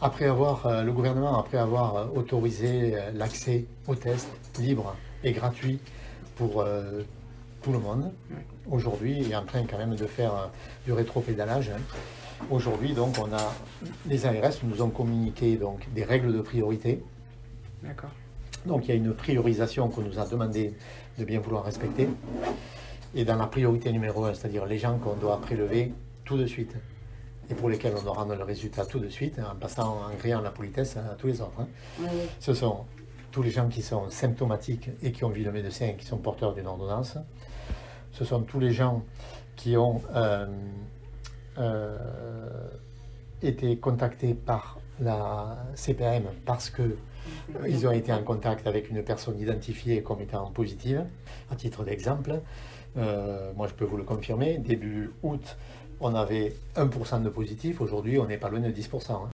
Après avoir, euh, le gouvernement, après avoir euh, autorisé euh, l'accès aux tests libres et gratuits pour euh, tout le monde, aujourd'hui il est en train quand même de faire euh, du rétropédalage. Aujourd'hui, donc, on a les ARS nous ont communiqué donc des règles de priorité. D'accord. Donc il y a une priorisation qu'on nous a demandé de bien vouloir respecter. Et dans la priorité numéro un, c'est-à-dire les gens qu'on doit prélever tout de suite et pour lesquels on rendre le résultat tout de suite, en passant en créant la politesse à tous les autres. hein. Oui. Ce sont tous les gens qui sont symptomatiques et qui ont vu le médecin et qui sont porteurs d'une ordonnance. Ce sont tous les gens qui ont euh, euh, été contactés par la CPAM parce que euh, ils ont été en contact avec une personne identifiée comme étant positive. À titre d'exemple, euh, moi je peux vous le confirmer, début août, on avait 1% de positifs, aujourd'hui on n'est pas loin de 10%. hein.